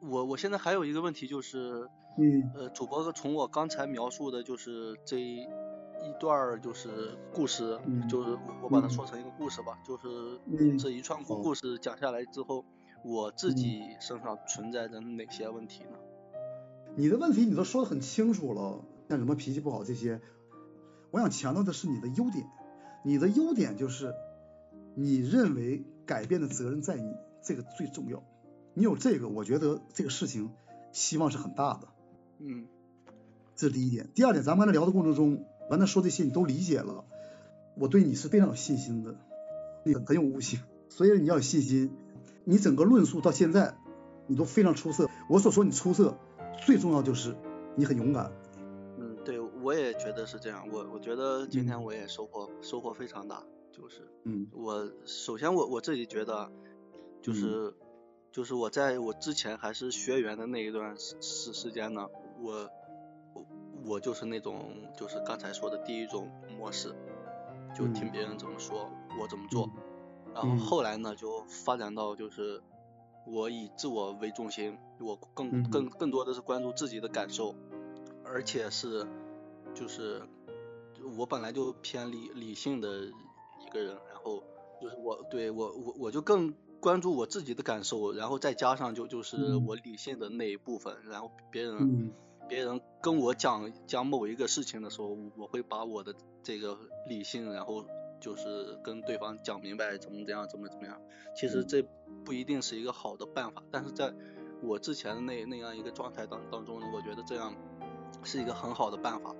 我我现在还有一个问题就是，嗯呃，主播从我刚才描述的就是这一段儿就是故事，嗯就是我我把它嗯说成一个故事吧，就是嗯这一串故故事讲下来之后，我自己身上存在着哪些问题呢？你的问题你都说的很清楚了，像什么脾气不好这些，我想强调的是你的优点。你的优点就是你认为改变的责任在你，这个最重要。你有这个，我觉得这个事情希望是很大的，嗯这是第一点。第二点，咱们刚才聊的过程中，完了说这些你都理解了，我对你是非常有信心的，你很有悟性，所以你要有信心。你整个论述到现在，你都非常出色。我所说你出色，最重要就是你很勇敢。嗯，对，我也觉得是这样。我我觉得今天嗯我也收获收获非常大，就是嗯我首先我我自己觉得，就是、就是我在我之前还是学员的那一段时时时间呢，我我我就是那种就是刚才说的第一种模式，就听嗯。别人怎么说，我怎么做。嗯。然后嗯。后来呢，就发展到就是我以自我为中心，我更嗯更更多的是关注自己的感受，而且是就是我本来就偏理理性的一个人，然后就是我对我我我就更关注我自己的感受，然后再加上就就是嗯我理性的那一部分，然后别人、嗯别人跟我讲讲某一个事情的时候，我会把我的这个理性，然后就是跟对方讲明白怎么怎样，怎么怎么样。其实这不一定是一个好的办法，但是在我之前的那那样一个状态当当中呢，我觉得这样是一个很好的办法。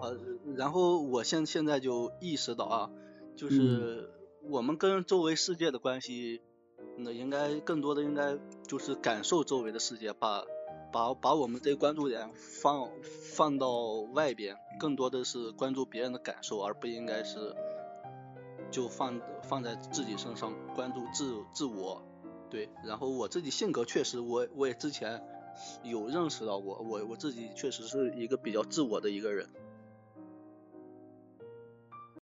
呃，然后我现现在就意识到啊，就是我们跟周围世界的关系，那应该更多的应该就是感受周围的世界，把把把我们这关注点放放到外边，更多的是关注别人的感受，而不应该是就放放在自己身上关注自自我。对，然后我自己性格确实我，我也之前有认识到过，我我自己确实是一个比较自我的一个人。